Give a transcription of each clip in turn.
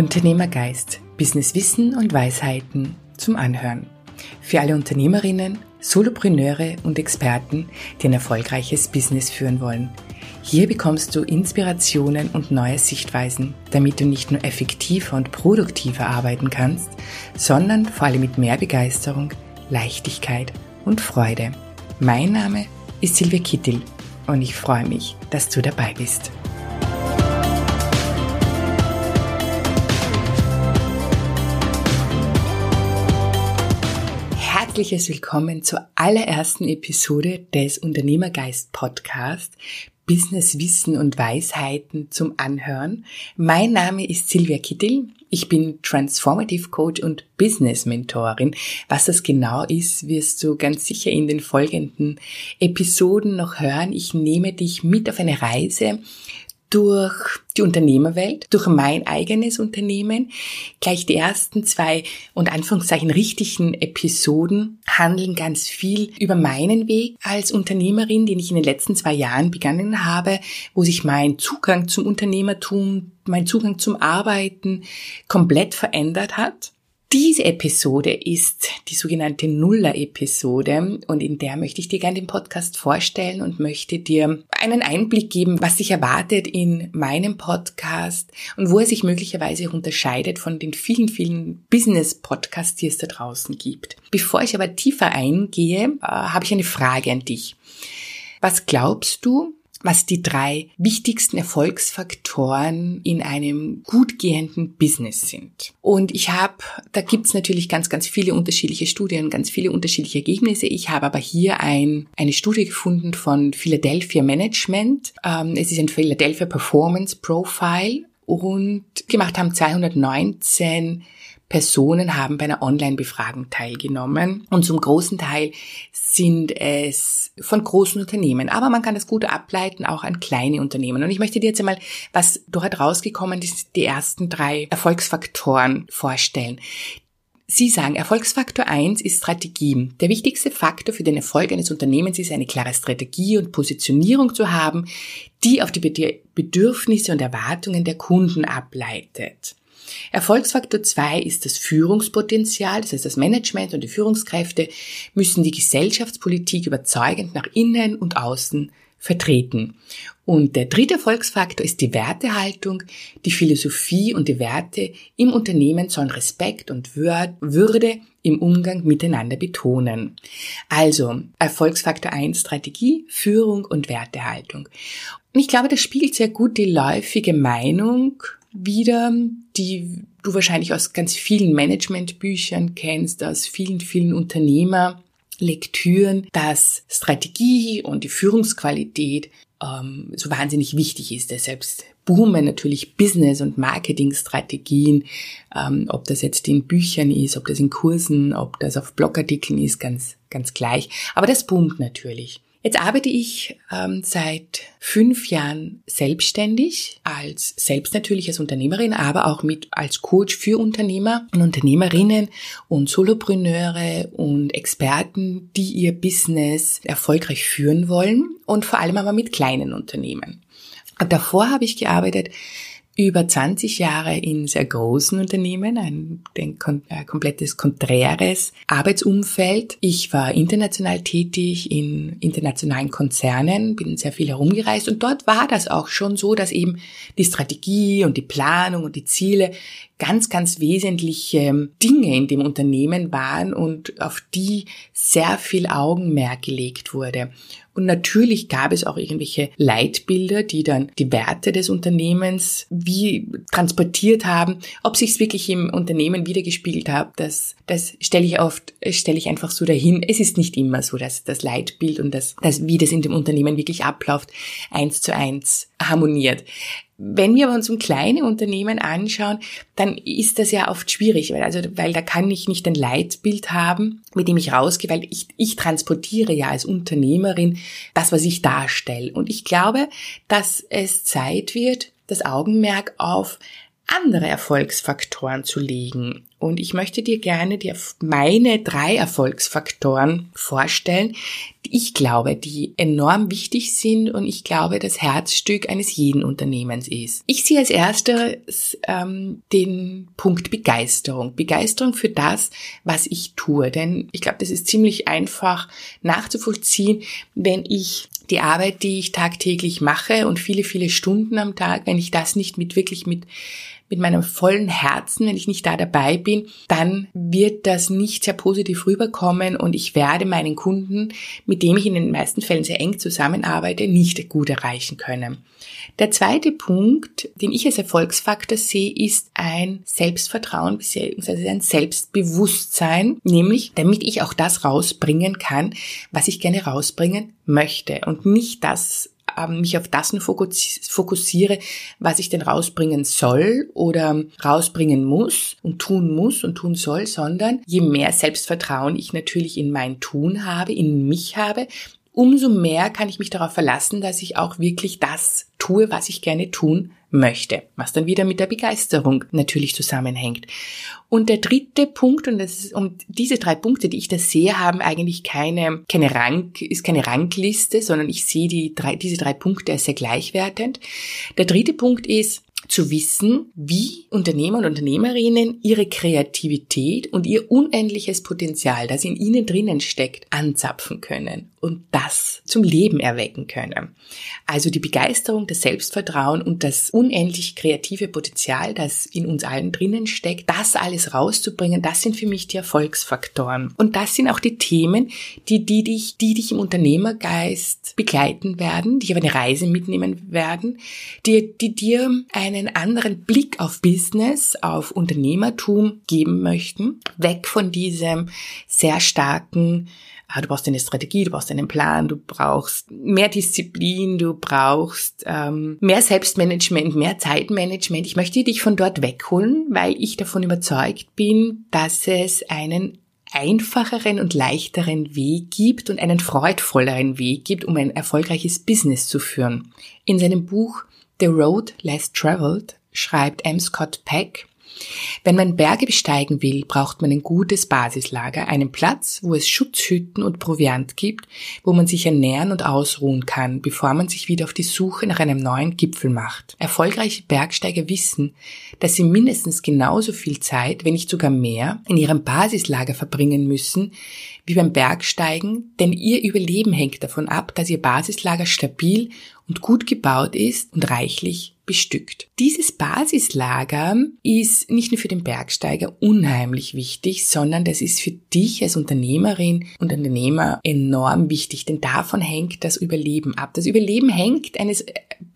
Unternehmergeist, Businesswissen und Weisheiten zum Anhören. Für alle Unternehmerinnen, Solopreneure und Experten, die ein erfolgreiches Business führen wollen. Hier bekommst du Inspirationen und neue Sichtweisen, damit du nicht nur effektiver und produktiver arbeiten kannst, sondern vor allem mit mehr Begeisterung, Leichtigkeit und Freude. Mein Name ist Silvia Kittel und ich freue mich, dass du dabei bist. Herzliches Willkommen zur allerersten Episode des Unternehmergeist Podcast Business Wissen und Weisheiten zum Anhören. Mein Name ist Silvia Kittel. Ich bin Transformative Coach und Business Mentorin. Was das genau ist, wirst du ganz sicher in den folgenden Episoden noch hören. Ich nehme dich mit auf eine Reise durch die Unternehmerwelt, durch mein eigenes Unternehmen. Gleich die ersten zwei und Anführungszeichen richtigen Episoden handeln ganz viel über meinen Weg als Unternehmerin, den ich in den letzten zwei Jahren begonnen habe, wo sich mein Zugang zum Unternehmertum, mein Zugang zum Arbeiten komplett verändert hat. Diese Episode ist die sogenannte Nuller-Episode und in der möchte ich dir gerne den Podcast vorstellen und möchte dir einen Einblick geben, was sich erwartet in meinem Podcast und wo er sich möglicherweise unterscheidet von den vielen, vielen Business-Podcasts, die es da draußen gibt. Bevor ich aber tiefer eingehe, äh, habe ich eine Frage an dich. Was glaubst du, was die drei wichtigsten Erfolgsfaktoren in einem gut gehenden Business sind. Und ich habe, da gibt's natürlich ganz, ganz viele unterschiedliche Studien, ganz viele unterschiedliche Ergebnisse. Ich habe aber hier ein, eine Studie gefunden von Philadelphia Management. Ähm, es ist ein Philadelphia Performance Profile und gemacht haben 219 Personen haben bei einer Online-Befragung teilgenommen und zum großen Teil sind es von großen Unternehmen. Aber man kann das gut ableiten auch an kleine Unternehmen. Und ich möchte dir jetzt einmal, was dort rausgekommen ist, die ersten drei Erfolgsfaktoren vorstellen. Sie sagen, Erfolgsfaktor eins ist Strategie. Der wichtigste Faktor für den Erfolg eines Unternehmens ist eine klare Strategie und Positionierung zu haben, die auf die Bedürfnisse und Erwartungen der Kunden ableitet. Erfolgsfaktor 2 ist das Führungspotenzial, das heißt das Management und die Führungskräfte müssen die Gesellschaftspolitik überzeugend nach innen und außen vertreten. Und der dritte Erfolgsfaktor ist die Wertehaltung. Die Philosophie und die Werte im Unternehmen sollen Respekt und Würde im Umgang miteinander betonen. Also Erfolgsfaktor 1 Strategie, Führung und Wertehaltung. Und ich glaube, das spiegelt sehr gut die läufige Meinung wieder, die du wahrscheinlich aus ganz vielen Managementbüchern kennst, aus vielen, vielen Unternehmerlektüren, dass Strategie und die Führungsqualität ähm, so wahnsinnig wichtig ist. Deshalb boomen natürlich Business- und Marketingstrategien, ähm, ob das jetzt in Büchern ist, ob das in Kursen, ob das auf Blogartikeln ist, ganz, ganz gleich. Aber das boomt natürlich. Jetzt arbeite ich ähm, seit fünf Jahren selbstständig, als selbst natürlich als Unternehmerin, aber auch mit als Coach für Unternehmer und Unternehmerinnen und Solopreneure und Experten, die ihr Business erfolgreich führen wollen und vor allem aber mit kleinen Unternehmen. Davor habe ich gearbeitet über 20 Jahre in sehr großen Unternehmen, ein, ein, ein komplettes konträres Arbeitsumfeld. Ich war international tätig in internationalen Konzernen, bin sehr viel herumgereist und dort war das auch schon so, dass eben die Strategie und die Planung und die Ziele ganz, ganz wesentliche Dinge in dem Unternehmen waren und auf die sehr viel Augenmerk gelegt wurde. Und natürlich gab es auch irgendwelche Leitbilder, die dann die Werte des Unternehmens wie transportiert haben. Ob sich es wirklich im Unternehmen wiedergespiegelt hat, das, das stelle ich oft, stelle ich einfach so dahin. Es ist nicht immer so, dass das Leitbild und das, das, wie das in dem Unternehmen wirklich abläuft, eins zu eins harmoniert. Wenn wir uns um kleine Unternehmen anschauen, dann ist das ja oft schwierig, weil, also, weil da kann ich nicht ein Leitbild haben, mit dem ich rausgehe, weil ich, ich transportiere ja als Unternehmerin das, was ich darstelle. Und ich glaube, dass es Zeit wird, das Augenmerk auf andere Erfolgsfaktoren zu legen. Und ich möchte dir gerne die, meine drei Erfolgsfaktoren vorstellen, die ich glaube, die enorm wichtig sind und ich glaube, das Herzstück eines jeden Unternehmens ist. Ich sehe als erstes ähm, den Punkt Begeisterung. Begeisterung für das, was ich tue. Denn ich glaube, das ist ziemlich einfach nachzuvollziehen, wenn ich die Arbeit, die ich tagtäglich mache und viele, viele Stunden am Tag, wenn ich das nicht mit wirklich mit mit meinem vollen Herzen, wenn ich nicht da dabei bin, dann wird das nicht sehr positiv rüberkommen und ich werde meinen Kunden, mit dem ich in den meisten Fällen sehr eng zusammenarbeite, nicht gut erreichen können. Der zweite Punkt, den ich als Erfolgsfaktor sehe, ist ein Selbstvertrauen bzw. ein Selbstbewusstsein, nämlich damit ich auch das rausbringen kann, was ich gerne rausbringen möchte und nicht das ähm, mich auf das fokussiere, was ich denn rausbringen soll oder rausbringen muss und tun muss und tun soll, sondern je mehr Selbstvertrauen ich natürlich in mein Tun habe, in mich habe, umso mehr kann ich mich darauf verlassen, dass ich auch wirklich das tue, was ich gerne tun möchte, was dann wieder mit der Begeisterung natürlich zusammenhängt. Und der dritte Punkt, und das ist, und diese drei Punkte, die ich da sehe, haben eigentlich keine, keine Rank, ist keine Rangliste, sondern ich sehe die drei, diese drei Punkte als sehr gleichwertend. Der dritte Punkt ist, zu wissen, wie Unternehmer und Unternehmerinnen ihre Kreativität und ihr unendliches Potenzial, das in ihnen drinnen steckt, anzapfen können und das zum Leben erwecken können. Also die Begeisterung, das Selbstvertrauen und das unendlich kreative Potenzial, das in uns allen drinnen steckt, das alles rauszubringen, das sind für mich die Erfolgsfaktoren. Und das sind auch die Themen, die, die dich, die dich im Unternehmergeist begleiten werden, die dich auf eine Reise mitnehmen werden, die, die dir eine einen anderen Blick auf Business, auf Unternehmertum geben möchten, weg von diesem sehr starken du brauchst eine Strategie, du brauchst einen Plan, du brauchst mehr Disziplin, du brauchst ähm, mehr Selbstmanagement, mehr Zeitmanagement. Ich möchte dich von dort wegholen, weil ich davon überzeugt bin, dass es einen einfacheren und leichteren Weg gibt und einen freudvolleren Weg gibt, um ein erfolgreiches Business zu führen. In seinem Buch The Road Less Traveled schreibt M. Scott Peck, wenn man Berge besteigen will, braucht man ein gutes Basislager, einen Platz, wo es Schutzhütten und Proviant gibt, wo man sich ernähren und ausruhen kann, bevor man sich wieder auf die Suche nach einem neuen Gipfel macht. Erfolgreiche Bergsteiger wissen, dass sie mindestens genauso viel Zeit, wenn nicht sogar mehr, in ihrem Basislager verbringen müssen, wie beim Bergsteigen, denn ihr Überleben hängt davon ab, dass ihr Basislager stabil und gut gebaut ist und reichlich bestückt. Dieses Basislager ist nicht nur für den Bergsteiger unheimlich wichtig, sondern das ist für dich als Unternehmerin und Unternehmer enorm wichtig, denn davon hängt das Überleben ab. Das Überleben hängt eines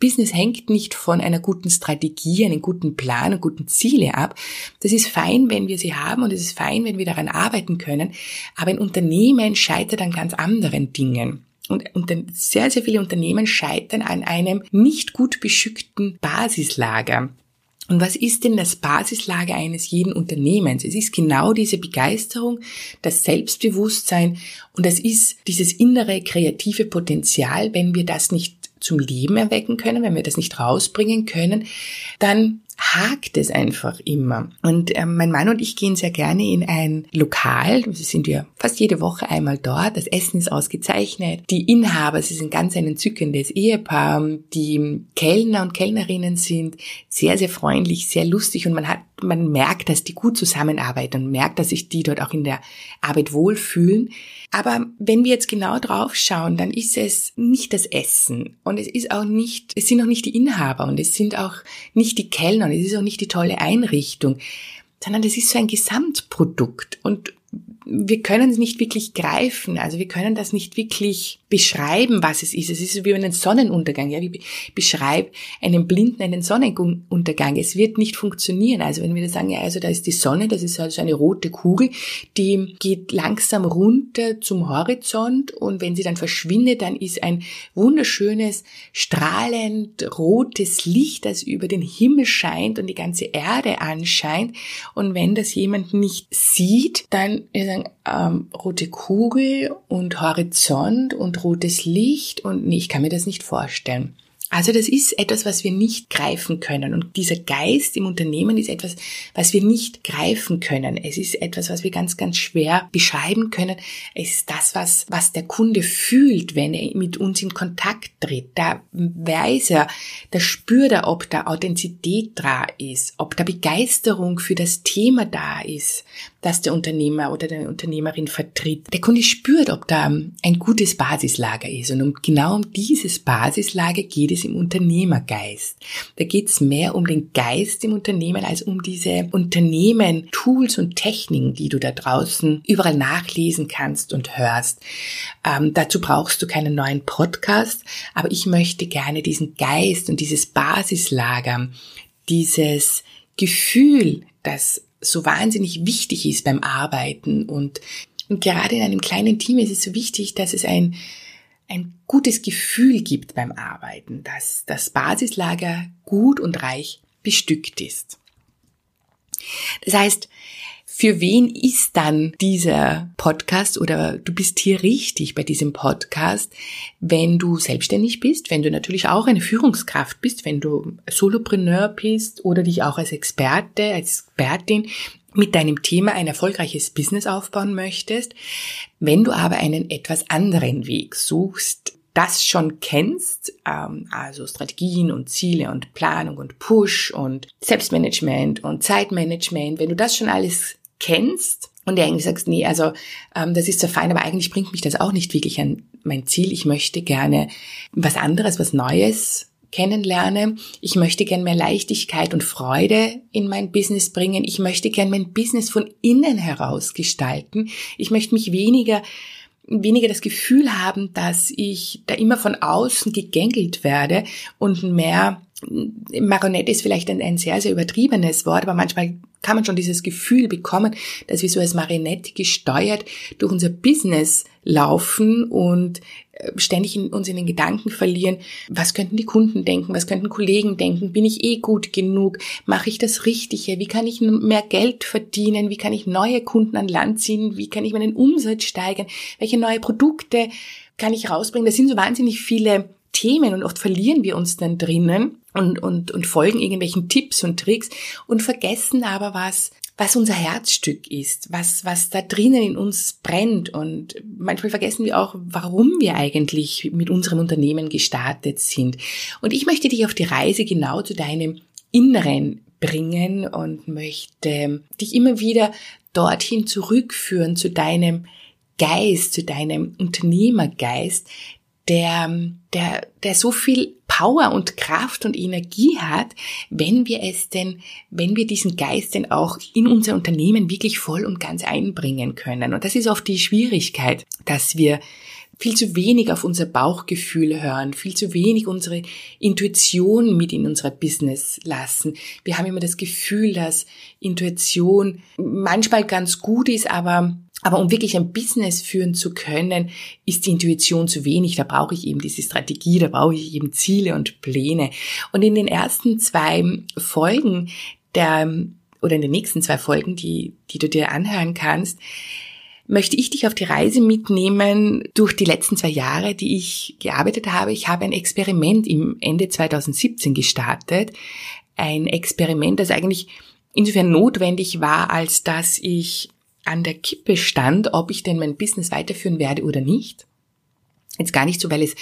Business hängt nicht von einer guten Strategie, einem guten Plan und guten Ziele ab. Das ist fein, wenn wir sie haben und es ist fein, wenn wir daran arbeiten können, aber ein Unternehmen scheitert an ganz anderen Dingen. Und, sehr, sehr viele Unternehmen scheitern an einem nicht gut beschückten Basislager. Und was ist denn das Basislager eines jeden Unternehmens? Es ist genau diese Begeisterung, das Selbstbewusstsein und es ist dieses innere kreative Potenzial. Wenn wir das nicht zum Leben erwecken können, wenn wir das nicht rausbringen können, dann hakt es einfach immer. Und äh, mein Mann und ich gehen sehr gerne in ein Lokal. Also sind wir fast jede Woche einmal dort. Das Essen ist ausgezeichnet. Die Inhaber, sie sind ganz ein entzückendes Ehepaar. Die Kellner und Kellnerinnen sind sehr, sehr freundlich, sehr lustig und man hat, man merkt, dass die gut zusammenarbeiten und merkt, dass sich die dort auch in der Arbeit wohlfühlen. Aber wenn wir jetzt genau drauf schauen, dann ist es nicht das Essen und es ist auch nicht, es sind auch nicht die Inhaber und es sind auch nicht die Kellner und es ist auch nicht die tolle Einrichtung, sondern das ist so ein Gesamtprodukt. Und wir können es nicht wirklich greifen, also wir können das nicht wirklich beschreiben, was es ist. Es ist wie einen Sonnenuntergang. Ja, wie beschreib einen Blinden einen Sonnenuntergang. Es wird nicht funktionieren. Also wenn wir da sagen, ja, also da ist die Sonne, das ist also eine rote Kugel, die geht langsam runter zum Horizont und wenn sie dann verschwindet, dann ist ein wunderschönes, strahlend rotes Licht, das über den Himmel scheint und die ganze Erde anscheint. Und wenn das jemand nicht sieht, dann ist ein ähm, rote Kugel und Horizont und rotes Licht und nee, ich kann mir das nicht vorstellen. Also das ist etwas, was wir nicht greifen können. Und dieser Geist im Unternehmen ist etwas, was wir nicht greifen können. Es ist etwas, was wir ganz, ganz schwer beschreiben können. Es ist das, was, was der Kunde fühlt, wenn er mit uns in Kontakt tritt. Da weiß er, da spürt er, ob da Authentizität da ist, ob da Begeisterung für das Thema da ist, das der Unternehmer oder der Unternehmerin vertritt. Der Kunde spürt, ob da ein gutes Basislager ist. Und um genau um dieses Basislager geht es im Unternehmergeist. Da geht es mehr um den Geist im Unternehmen als um diese Unternehmen, Tools und Techniken, die du da draußen überall nachlesen kannst und hörst. Ähm, dazu brauchst du keinen neuen Podcast, aber ich möchte gerne diesen Geist und dieses Basislager, dieses Gefühl, das so wahnsinnig wichtig ist beim Arbeiten und, und gerade in einem kleinen Team ist es so wichtig, dass es ein, ein gutes Gefühl gibt beim Arbeiten, dass das Basislager gut und reich bestückt ist. Das heißt, für wen ist dann dieser Podcast oder du bist hier richtig bei diesem Podcast, wenn du selbstständig bist, wenn du natürlich auch eine Führungskraft bist, wenn du Solopreneur bist oder dich auch als Experte, als Expertin mit deinem Thema ein erfolgreiches Business aufbauen möchtest. Wenn du aber einen etwas anderen Weg suchst, das schon kennst, ähm, also Strategien und Ziele und Planung und Push und Selbstmanagement und Zeitmanagement, wenn du das schon alles kennst und dir eigentlich sagst, nee, also ähm, das ist so fein, aber eigentlich bringt mich das auch nicht wirklich an mein Ziel. Ich möchte gerne was anderes, was Neues kennenlerne. Ich möchte gern mehr Leichtigkeit und Freude in mein Business bringen. Ich möchte gern mein Business von innen heraus gestalten. Ich möchte mich weniger weniger das Gefühl haben, dass ich da immer von außen gegängelt werde und mehr Marionette ist vielleicht ein, ein sehr, sehr übertriebenes Wort, aber manchmal kann man schon dieses Gefühl bekommen, dass wir so als Marionette gesteuert durch unser Business laufen und äh, ständig in, uns in den Gedanken verlieren, was könnten die Kunden denken, was könnten Kollegen denken, bin ich eh gut genug, mache ich das Richtige, wie kann ich mehr Geld verdienen, wie kann ich neue Kunden an Land ziehen, wie kann ich meinen Umsatz steigern, welche neue Produkte kann ich rausbringen. Das sind so wahnsinnig viele Themen und oft verlieren wir uns dann drinnen und, und, und folgen irgendwelchen Tipps und Tricks und vergessen aber was, was unser Herzstück ist, was, was da drinnen in uns brennt. Und manchmal vergessen wir auch, warum wir eigentlich mit unserem Unternehmen gestartet sind. Und ich möchte dich auf die Reise genau zu deinem Inneren bringen und möchte dich immer wieder dorthin zurückführen zu deinem Geist, zu deinem Unternehmergeist, der, der, der so viel Power und Kraft und Energie hat, wenn wir es denn, wenn wir diesen Geist denn auch in unser Unternehmen wirklich voll und ganz einbringen können. Und das ist oft die Schwierigkeit, dass wir viel zu wenig auf unser Bauchgefühl hören, viel zu wenig unsere Intuition mit in unser Business lassen. Wir haben immer das Gefühl, dass Intuition manchmal ganz gut ist, aber aber um wirklich ein Business führen zu können, ist die Intuition zu wenig. Da brauche ich eben diese Strategie, da brauche ich eben Ziele und Pläne. Und in den ersten zwei Folgen der, oder in den nächsten zwei Folgen, die, die du dir anhören kannst, möchte ich dich auf die Reise mitnehmen durch die letzten zwei Jahre, die ich gearbeitet habe. Ich habe ein Experiment im Ende 2017 gestartet. Ein Experiment, das eigentlich insofern notwendig war, als dass ich an der Kippe stand, ob ich denn mein Business weiterführen werde oder nicht. Jetzt gar nicht so, weil es,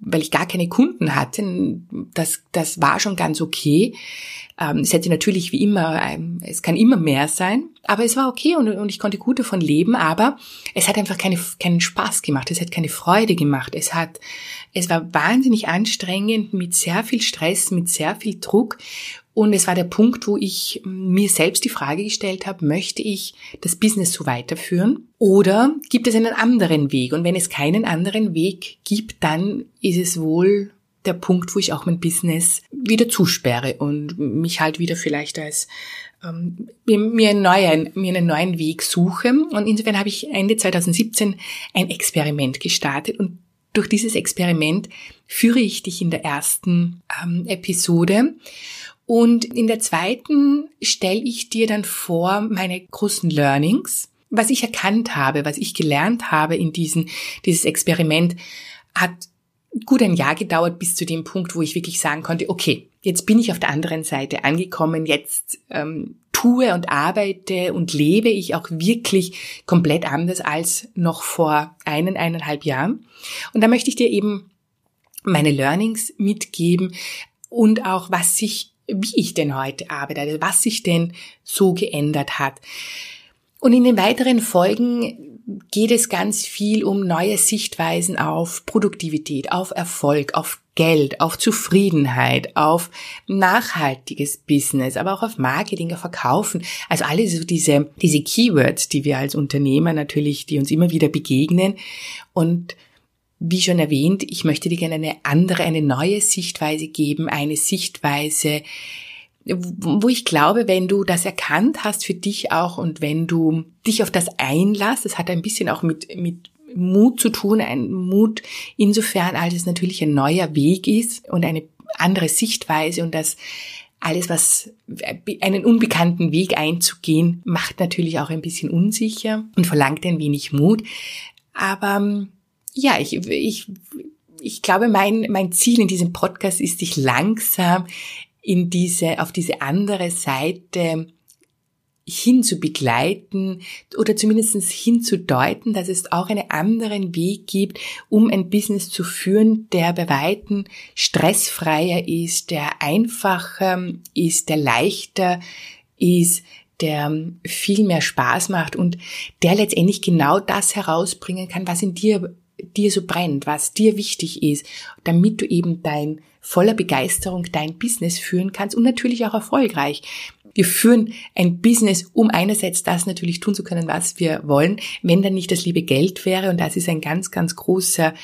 weil ich gar keine Kunden hatte. Das, das war schon ganz okay. Ähm, es hätte natürlich wie immer, ähm, es kann immer mehr sein, aber es war okay und, und ich konnte gut davon leben, aber es hat einfach keine, keinen Spaß gemacht, es hat keine Freude gemacht, es hat, es war wahnsinnig anstrengend mit sehr viel Stress, mit sehr viel Druck und es war der Punkt, wo ich mir selbst die Frage gestellt habe, möchte ich das Business so weiterführen oder gibt es einen anderen Weg? Und wenn es keinen anderen Weg gibt, dann ist es wohl der Punkt, wo ich auch mein Business wieder zusperre und mich halt wieder vielleicht als ähm, mir, einen neuen, mir einen neuen Weg suche. Und insofern habe ich Ende 2017 ein Experiment gestartet und durch dieses Experiment führe ich dich in der ersten ähm, Episode und in der zweiten stelle ich dir dann vor meine großen Learnings, was ich erkannt habe, was ich gelernt habe in diesem, dieses Experiment hat gut ein Jahr gedauert bis zu dem Punkt, wo ich wirklich sagen konnte, okay, jetzt bin ich auf der anderen Seite angekommen, jetzt ähm, tue und arbeite und lebe ich auch wirklich komplett anders als noch vor einen, eineinhalb Jahren. Und da möchte ich dir eben meine Learnings mitgeben und auch was sich, wie ich denn heute arbeite, also was sich denn so geändert hat. Und in den weiteren Folgen geht es ganz viel um neue Sichtweisen auf Produktivität, auf Erfolg, auf Geld, auf Zufriedenheit, auf nachhaltiges Business, aber auch auf Marketing, auf Verkaufen. Also alle so diese, diese Keywords, die wir als Unternehmer natürlich, die uns immer wieder begegnen. Und wie schon erwähnt, ich möchte dir gerne eine andere, eine neue Sichtweise geben, eine Sichtweise, wo ich glaube, wenn du das erkannt hast für dich auch und wenn du dich auf das einlässt, das hat ein bisschen auch mit, mit Mut zu tun, ein Mut insofern, als es natürlich ein neuer Weg ist und eine andere Sichtweise und das alles, was einen unbekannten Weg einzugehen, macht natürlich auch ein bisschen unsicher und verlangt ein wenig Mut. Aber ja, ich, ich, ich glaube, mein, mein Ziel in diesem Podcast ist, dich langsam in diese, auf diese andere Seite hin zu begleiten oder zumindest hinzudeuten, dass es auch einen anderen Weg gibt, um ein Business zu führen, der bei Weitem stressfreier ist, der einfacher ist, der leichter ist, der viel mehr Spaß macht und der letztendlich genau das herausbringen kann, was in dir dir so brennt, was dir wichtig ist, damit du eben dein voller Begeisterung dein Business führen kannst und natürlich auch erfolgreich. Wir führen ein Business, um einerseits das natürlich tun zu können, was wir wollen, wenn dann nicht das liebe Geld wäre. Und das ist ein ganz, ganz großer,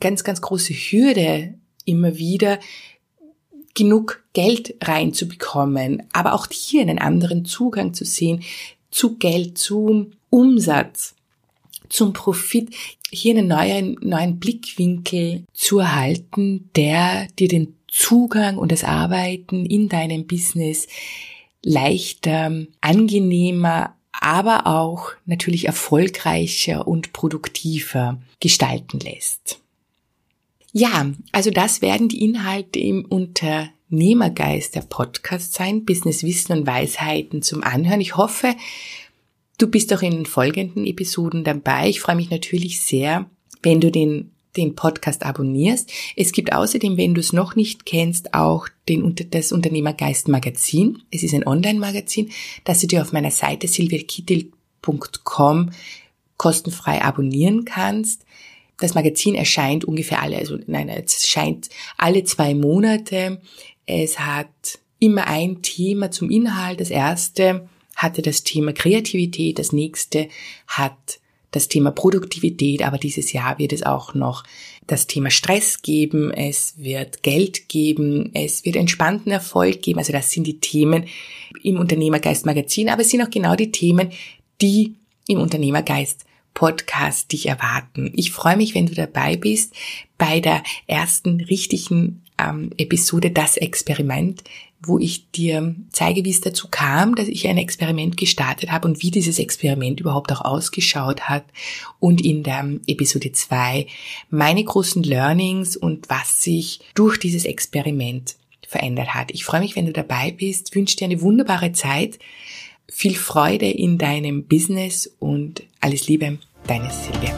ganz, ganz große Hürde immer wieder, genug Geld reinzubekommen, aber auch hier einen anderen Zugang zu sehen zu Geld, zum Umsatz, zum Profit hier einen neuen, neuen Blickwinkel zu erhalten, der dir den Zugang und das Arbeiten in deinem Business leichter, angenehmer, aber auch natürlich erfolgreicher und produktiver gestalten lässt. Ja, also das werden die Inhalte im Unternehmergeist der Podcast sein, Business Wissen und Weisheiten zum Anhören. Ich hoffe, Du bist auch in den folgenden Episoden dabei. Ich freue mich natürlich sehr, wenn du den den Podcast abonnierst. Es gibt außerdem, wenn du es noch nicht kennst, auch den, das Unternehmergeist Magazin. Es ist ein Online-Magazin, das du dir auf meiner Seite silviakittel.com kostenfrei abonnieren kannst. Das Magazin erscheint ungefähr alle, also nein, es erscheint alle zwei Monate. Es hat immer ein Thema zum Inhalt. Das erste hatte das Thema Kreativität, das nächste hat das Thema Produktivität, aber dieses Jahr wird es auch noch das Thema Stress geben, es wird Geld geben, es wird entspannten Erfolg geben. Also das sind die Themen im Unternehmergeist Magazin, aber es sind auch genau die Themen, die im Unternehmergeist Podcast dich erwarten. Ich freue mich, wenn du dabei bist bei der ersten richtigen ähm, Episode Das Experiment, wo ich dir zeige, wie es dazu kam, dass ich ein Experiment gestartet habe und wie dieses Experiment überhaupt auch ausgeschaut hat und in der Episode 2 meine großen Learnings und was sich durch dieses Experiment verändert hat. Ich freue mich, wenn du dabei bist, wünsche dir eine wunderbare Zeit, viel Freude in deinem Business und alles Liebe, deine Silvia.